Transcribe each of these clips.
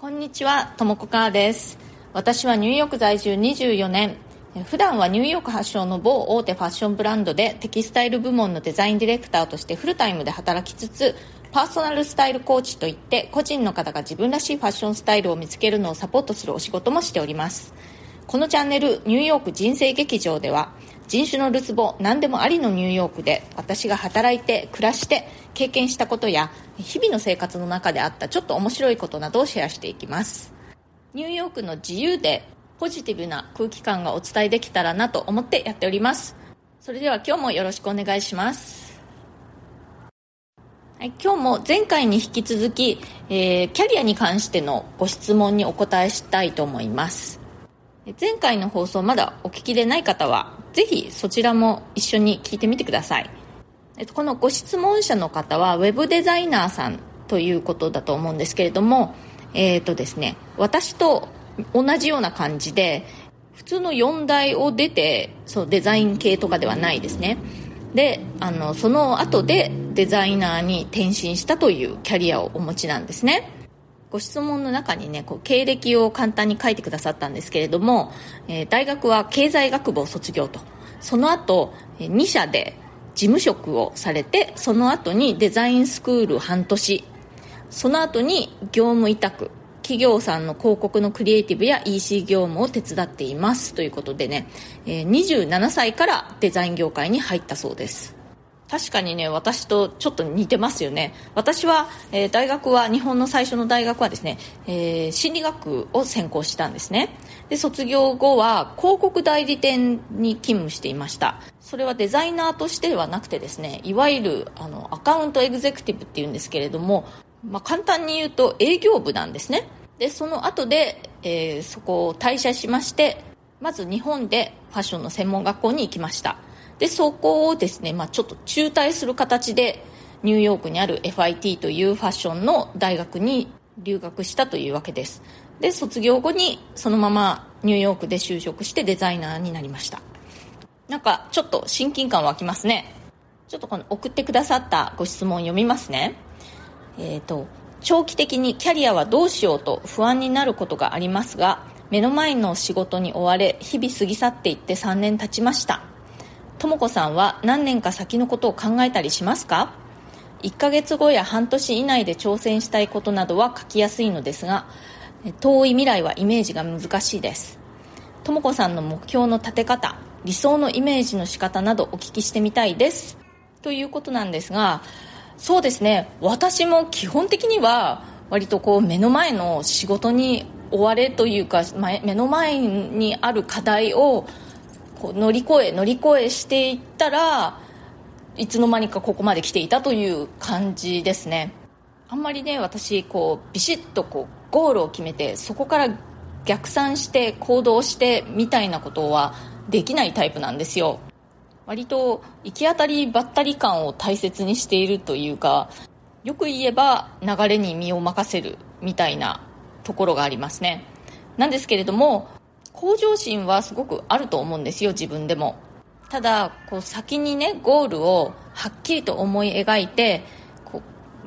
こんにちは、ともこかーです。私はニューヨーク在住24年。普段はニューヨーク発祥の某大手ファッションブランドでテキスタイル部門のデザインディレクターとしてフルタイムで働きつつ、パーソナルスタイルコーチといって個人の方が自分らしいファッションスタイルを見つけるのをサポートするお仕事もしております。このチャンネル、ニューヨーク人生劇場では、人種のるつぼ何でもありのニューヨークで私が働いて暮らして経験したことや日々の生活の中であったちょっと面白いことなどをシェアしていきます。ニューヨークの自由でポジティブな空気感がお伝えできたらなと思ってやっております。それでは今日もよろしくお願いします。はい、今日も前回に引き続き、えーキャリアに関してのご質問にお答えしたいと思います。前回の放送まだお聞きでない方はぜひそちらも一緒に聞いてみてください。えっとこのご質問者の方はウェブデザイナーさんということだと思うんですけれどもえっ、とですね私と同じような感じで普通の4大を出てそうデザイン系とかではないですね。であのその後でデザイナーに転身したというキャリアをお持ちなんですね。ご質問の中にねこう経歴を簡単に書いてくださったんですけれども、えー大学は経済学部を卒業と。その後えー2社で事務職をされてその後にデザインスクール半年。その後に業務委託。企業さんの広告のクリエイティブや EC 業務を手伝っています。ということでね、えー27歳からデザイン業界に入ったそうです。確かにね私とちょっと似てますよね。私は、えー大学は日本の最初の大学はですね、えー心理学を専攻したんですね。で卒業後は広告代理店に勤務していました。それはデザイナーとしてではなくてですねいわゆるあのアカウントエグゼクティブっていうんですけれども、まあ、簡単に言うと営業部なんですね。でその後で、えーそこを退社しましてまず日本でファッションの専門学校に行きました。でそこをですね、まあ、ちょっと中退する形でニューヨークにある FIT というファッションの大学に留学したというわけです。で卒業後にそのままニューヨークで就職してデザイナーになりました。なんかちょっと親近感湧きますね。ちょっとこの送ってくださったご質問読みますね。えー、と長期的にキャリアはどうしようと不安になることがありますが目の前の仕事に追われ日々過ぎ去っていって3年経ちました。とも子さんは何年か先のことを考えたりしますか？1ヶ月後や半年以内で挑戦したいことなどは書きやすいのですが遠い未来はイメージが難しいです。とも子さんの目標の立て方理想のイメージの仕方などお聞きしてみたいです。ということなんですがそうですね。私も基本的には割とこう目の前の仕事に追われというか目の前にある課題をこう乗り越え乗り越えしていったらいつの間にかここまで来ていたという感じですね。あんまりね私こうビシッとこうゴールを決めてそこから逆算して行動してみたいなことはできないタイプなんですよ。割と行き当たりばったり感を大切にしているというかよく言えば流れに身を任せるみたいなところがありますね。なんですけれども向上心はすごくあると思うんですよ自分でも。ただこう先にねゴールをはっきりと思い描いてこ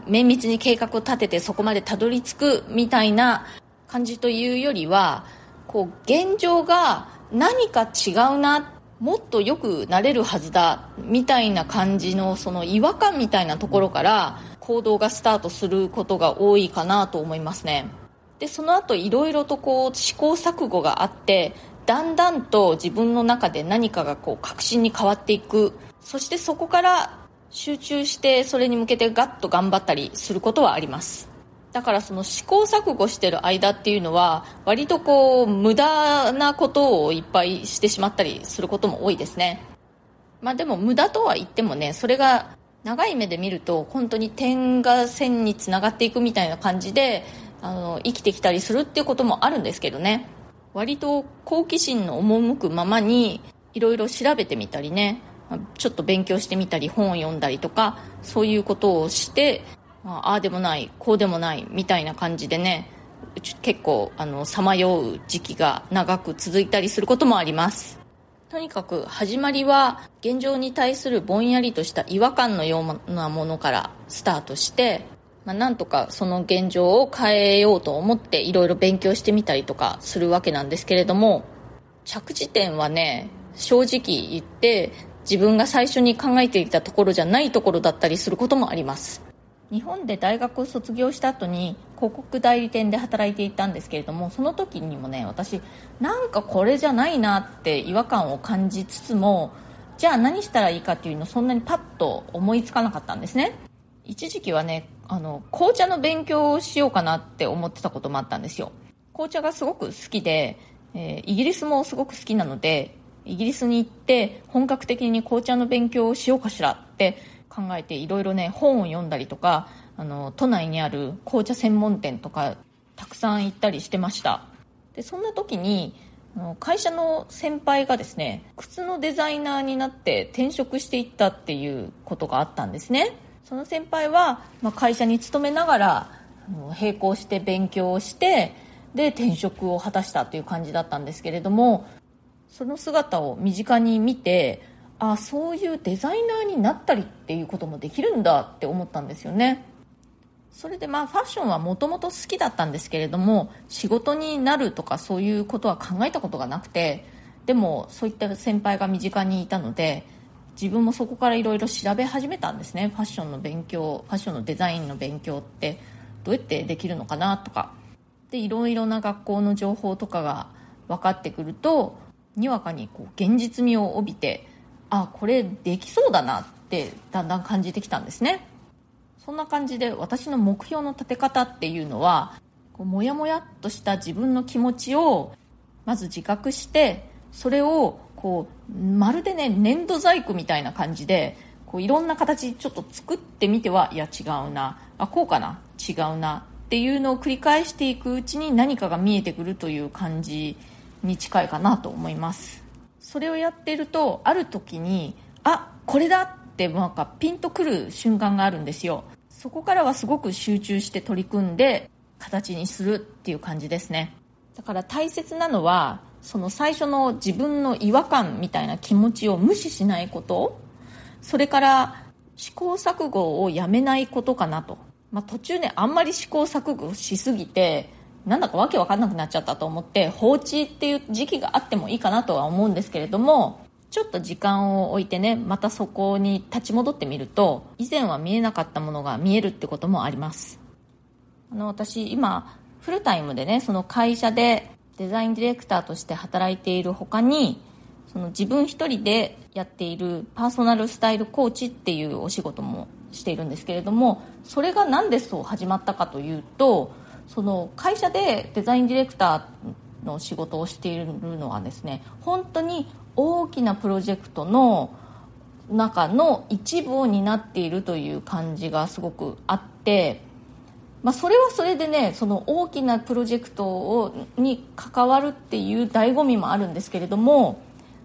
う綿密に計画を立ててそこまでたどり着くみたいな感じというよりはこう現状が何か違うなもっと良くなれるはずだみたいな感じのその違和感みたいなところから行動がスタートすることが多いかなと思いますね。でその後いろいろとこう試行錯誤があってだんだんと自分の中で何かがこう確信に変わっていく。そしてそこから集中してそれに向けてガッと頑張ったりすることはあります。だからその試行錯誤してる間っていうのは割とこう無駄なことをいっぱいしてしまったりすることも多いですね。まあでも無駄とは言ってもねそれが長い目で見ると本当に点が線につながっていくみたいな感じであの生きてきたりするっていうこともあるんですけどね。割と好奇心の赴くままにいろいろ調べてみたりね。ちょっと勉強してみたり本を読んだりとかそういうことをしてああでもないこうでもないみたいな感じでね結構さまよう時期が長く続いたりすることもあります。とにかく始まりは現状に対するぼんやりとした違和感のようなものからスタートしてまあ、なんとかその現状を変えようと思っていろいろ勉強してみたりとかするわけなんですけれども着地点はね正直言って自分が最初に考えていたところじゃないところだったりすることもあります。日本で大学を卒業した後に広告代理店で働いていたんですけれどもその時にもね私なんかこれじゃないなって違和感を感じつつもじゃあ何したらいいかっていうのそんなにパッと思いつかなかったんですね。一時期はねあの紅茶の勉強をしようかなって思ってたこともあったんですよ。紅茶がすごく好きで、えー、イギリスもすごく好きなのでイギリスに行って本格的に紅茶の勉強をしようかしらって考えていろいろね本を読んだりとかあの都内にある紅茶専門店とかたくさん行ったりしてました。でそんな時に会社の先輩がですね靴のデザイナーになって転職していったっていうことがあったんですね。その先輩は、まあ、会社に勤めながら並行して勉強をしてで転職を果たしたという感じだったんですけれどもその姿を身近に見てあそういうデザイナーになったりっていうこともできるんだって思ったんですよね。それでまあファッションはもともと好きだったんですけれども仕事になるとかそういうことは考えたことがなくてでもそういった先輩が身近にいたので自分もそこからいろいろ調べ始めたんですね。ファッションの勉強ファッションのデザインの勉強って。どうやってできるのかなとか。でいろいろな学校の情報とかが分かってくるとにわかにこう現実味を帯びてあこれできそうだなってだんだん感じてきたんですね。そんな感じで私の目標の立て方っていうのはこうもやもやっとした自分の気持ちをまず自覚してそれをこうまるでね粘土細工みたいな感じでこういろんな形ちょっと作ってみてはいや違うな。あこうかな。違うな。っていうのを繰り返していくうちに何かが見えてくるという感じに近いかなと思います。それをやってるとある時にあこれだってなんかピンとくる瞬間があるんですよ。そこからはすごく集中して取り組んで形にするっていう感じですね。だから大切なのはその最初の自分の違和感みたいな気持ちを無視しないこと。それから試行錯誤をやめないことかなと、まあ、途中ねあんまり試行錯誤しすぎてなんだかわけわかんなくなっちゃったと思って放置っていう時期があってもいいかなとは思うんですけれどもちょっと時間を置いてねまたそこに立ち戻ってみると以前は見えなかったものが見えるってこともあります。あの私今フルタイムでねその会社でデザインディレクターとして働いている他にその自分一人でやっているパーソナルスタイルコーチっていうお仕事もしているんですけれどもそれが何でそう始まったかというとその会社でデザインディレクターの仕事をしているのはですね本当に大きなプロジェクトの中の一部を担っているという感じがすごくあって、まあ、それはそれでねその大きなプロジェクトをに関わるっていう醍醐味もあるんですけれども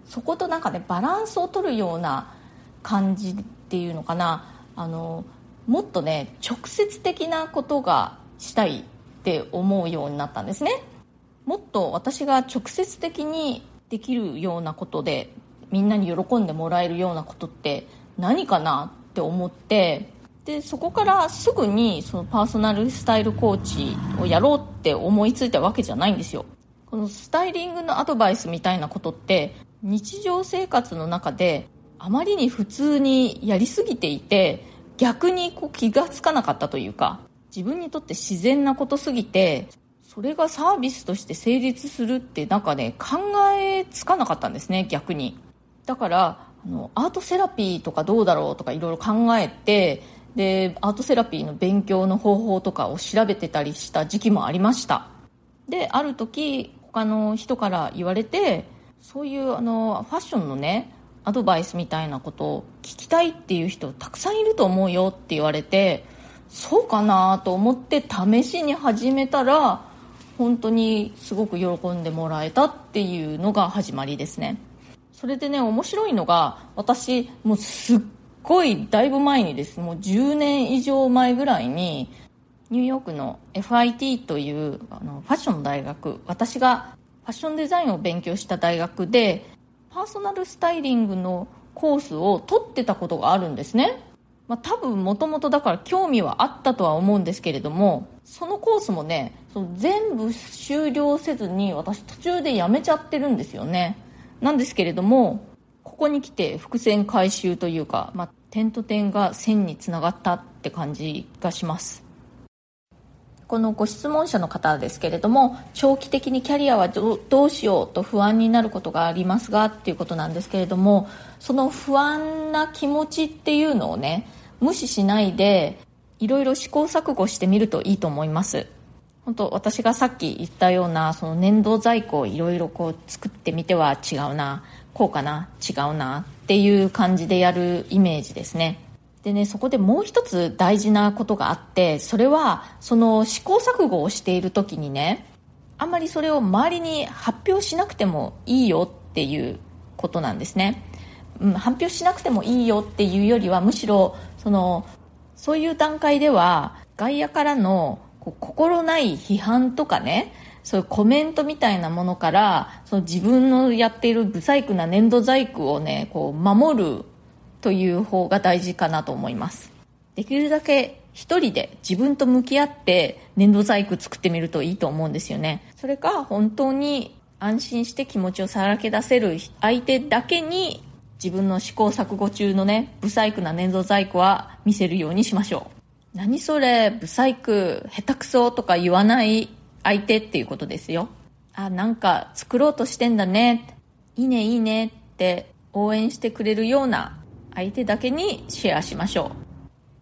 そことなんかねバランスを取るような感じっていうのかな。あのもっとね直接的なことがしたいって思うようになったんですね。もっと私が直接的にできるようなことでみんなに喜んでもらえるようなことって何かなって思ってでそこからすぐにそのパーソナルスタイルコーチをやろうって思いついたわけじゃないんですよ。このスタイリングのアドバイスみたいなことって日常生活の中であまりに普通にやりすぎていて逆にこう気がつかなかったというか自分にとって自然なことすぎてそれがサービスとして成立するってなんかね考えつかなかったんですね逆に。だからあのアートセラピーとかどうだろうとかいろいろ考えてでアートセラピーの勉強の方法とかを調べてたりした時期もありました。である時他の人から言われてそういうあのファッションのねアドバイスみたいなことを聞きたいっていう人たくさんいると思うよって言われてそうかなと思って試しに始めたら本当にすごく喜んでもらえたっていうのが始まりですね。それでね面白いのが私もうすっごいだいぶ前にです。もう10年以上前ぐらいにニューヨークの FIT というあのファッションの大学私がファッションデザインを勉強した大学でパーソナルスタイリングのコースを取ってたことがあるんですね。まあ、多分もともとだから興味はあったとは思うんですけれどもそのコースもねその全部終了せずに私途中でやめちゃってるんですよね。なんですけれどもここに来て伏線回収というか、まあ、点と点が線につながったって感じがします。このご質問者の方ですけれども長期的にキャリアはどうしようと不安になることがありますがっていうことなんですけれどもその不安な気持ちっていうのをね無視しないでいろいろ試行錯誤してみるといいと思います。本当私がさっき言ったようなその粘土細工をいろいろこう作ってみては違うな。こうかな？違うな？っていう感じでやるイメージですね。でねそこでもう一つ大事なことがあってそれはその試行錯誤をしている時にねあんまりそれを周りに発表しなくてもいいよっていうことなんですね、うん、発表しなくてもいいよっていうよりはむしろそのそういう段階では外野からのこう心ない批判とかねそういうコメントみたいなものからその自分のやっている不細工な粘土細工をねこう守るという方が大事かなと思います。できるだけ一人で自分と向き合って粘土細工作ってみるといいと思うんですよね。それか本当に安心して気持ちをさらけ出せる相手だけに自分の試行錯誤中のね不細工な粘土細工は見せるようにしましょう。何それ不細工下手くそとか言わない相手っていうことですよ。あなんか作ろうとしてんだね。いいねいいねって応援してくれるような相手だけにシェアしましょ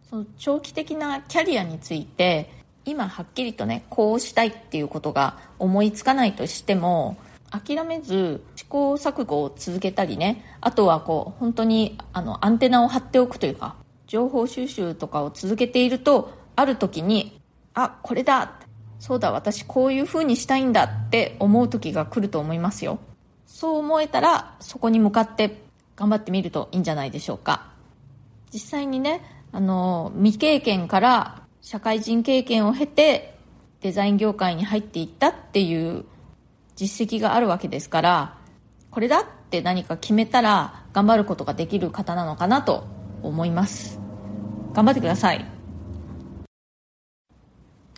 う。その長期的なキャリアについて今はっきりとねこうしたいっていうことが思いつかないとしても諦めず試行錯誤を続けたりねあとはこう本当にあのアンテナを張っておくというか情報収集とかを続けているとある時にあこれだそうだ私こういう風にしたいんだって思う時が来ると思いますよ。そう思えたらそこに向かって頑張ってみるといいんじゃないでしょうか。実際にねあの未経験から社会人経験を経てデザイン業界に入っていったっていう実績があるわけですからこれだって何か決めたら頑張ることができる方なのかなと思います。頑張ってください。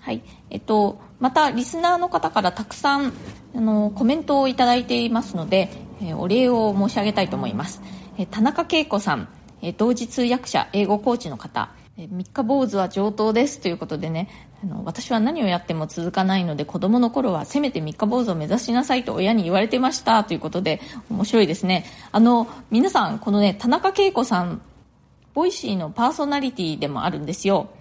はい。えっとまたリスナーの方からたくさんあのコメントをいただいていますのでえお礼を申し上げたいと思います、え田中恵子さん、え同時通訳者英語コーチの方。え三日坊主は上等ですということでね。あの私は何をやっても続かないので子供の頃はせめて三日坊主を目指しなさいと親に言われてましたということで面白いですね。あの皆さんこのね田中恵子さん Voicy のパーソナリティでもあるんですよ。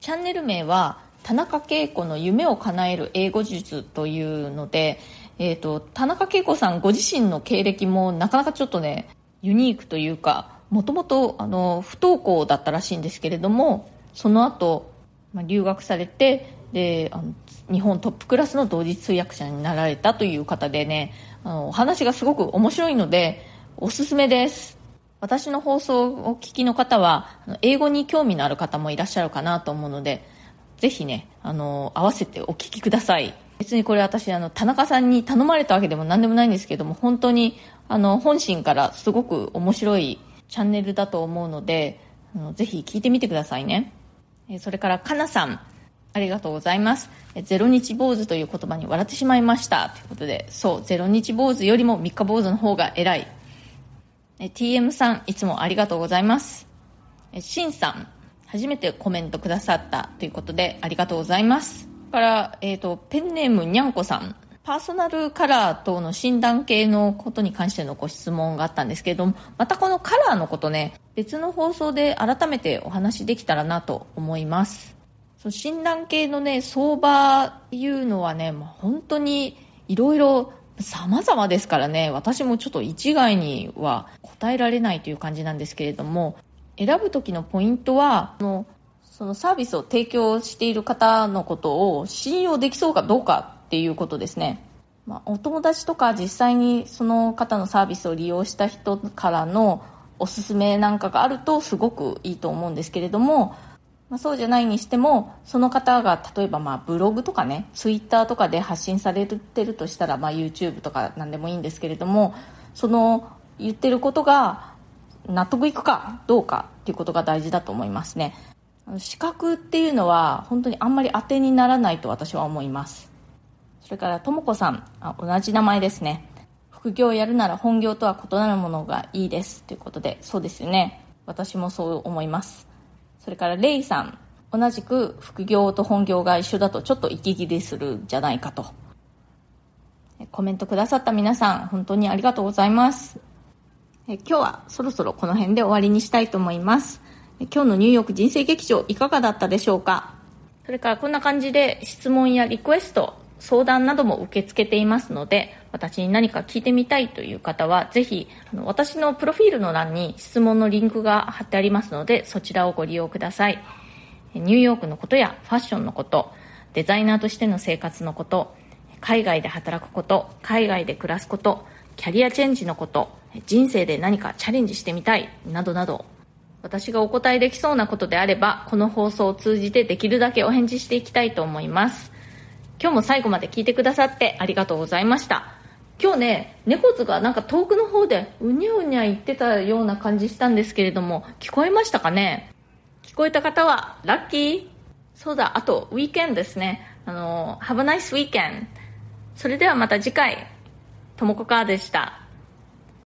チャンネル名は田中恵子の夢を叶える英語術というのでえーと、田中恵子さんご自身の経歴もなかなかちょっとねユニークというかもともと不登校だったらしいんですけれどもその後、まあ、留学されてであの日本トップクラスの同時通訳者になられたという方でねあのお話がすごく面白いのでおすすめです。私の放送をお聞きの方は英語に興味のある方もいらっしゃるかなと思うのでぜひねあの合わせてお聞きください。別にこれ私あの田中さんに頼まれたわけでも何でもないんですけども本当にあの本心からすごく面白いチャンネルだと思うのであのぜひ聞いてみてくださいね。えそれからかなさんありがとうございます。ゼロ日坊主という言葉に笑ってしまいました。ということでそうゼロ日坊主よりも三日坊主の方が偉い。え TM さんいつもありがとうございます。えしんさん初めてコメントくださったということでありがとうございますから、え、ー、と、ペンネームにゃんこさん。パーソナルカラー等の診断系のことに関してのご質問があったんですけれども、またこのカラーのことね、別の放送で改めてお話できたらなと思います。そ診断系のね、相場っていうのはね、まあ、本当にいろいろ様々ですからね、私もちょっと一概には答えられないという感じなんですけれども、選ぶ時のポイントは、のそのサービスを提供している方のことを信用できそうかどうかっていうことですね。まあ、お友達とか実際にその方のサービスを利用した人からのおすすめなんかがあるとすごくいいと思うんですけれども、まあ、そうじゃないにしてもその方が例えばまあブログとかねツイッターとかで発信されてるとしたら、まあ、YouTube とか何でもいいんですけれどもその言ってることが納得いくかどうかっていうことが大事だと思いますね。資格っていうのは本当にあんまり当てにならないと私は思います。それからとも子さんあ同じ名前ですね。副業をやるなら本業とは異なるものがいいですということでそうですよね。私もそう思います。それからレイさん同じく副業と本業が一緒だとちょっと息切れするんじゃないかと。コメントくださった皆さん本当にありがとうございます。え今日はそろそろこの辺で終わりにしたいと思います。今日のニューヨーク人生劇場いかがだったでしょうか？それからこんな感じで質問やリクエスト相談なども受け付けていますので私に何か聞いてみたいという方はぜひあの私のプロフィールの欄に質問のリンクが貼ってありますのでそちらをご利用ください。ニューヨークのことやファッションのことデザイナーとしての生活のこと海外で働くこと海外で暮らすことキャリアチェンジのこと人生で何かチャレンジしてみたいなどなど私がお答えできそうなことであればこの放送を通じてできるだけお返事していきたいと思います。今日も最後まで聞いてくださってありがとうございました。今日ね猫図がなんか遠くの方でうにゃうにゃ言ってたような感じしたんですけれども聞こえましたかね？聞こえた方はラッキー。そうだあとウィーケンドですね。あの Have a nice weekend それではまた次回。ともこかーでした。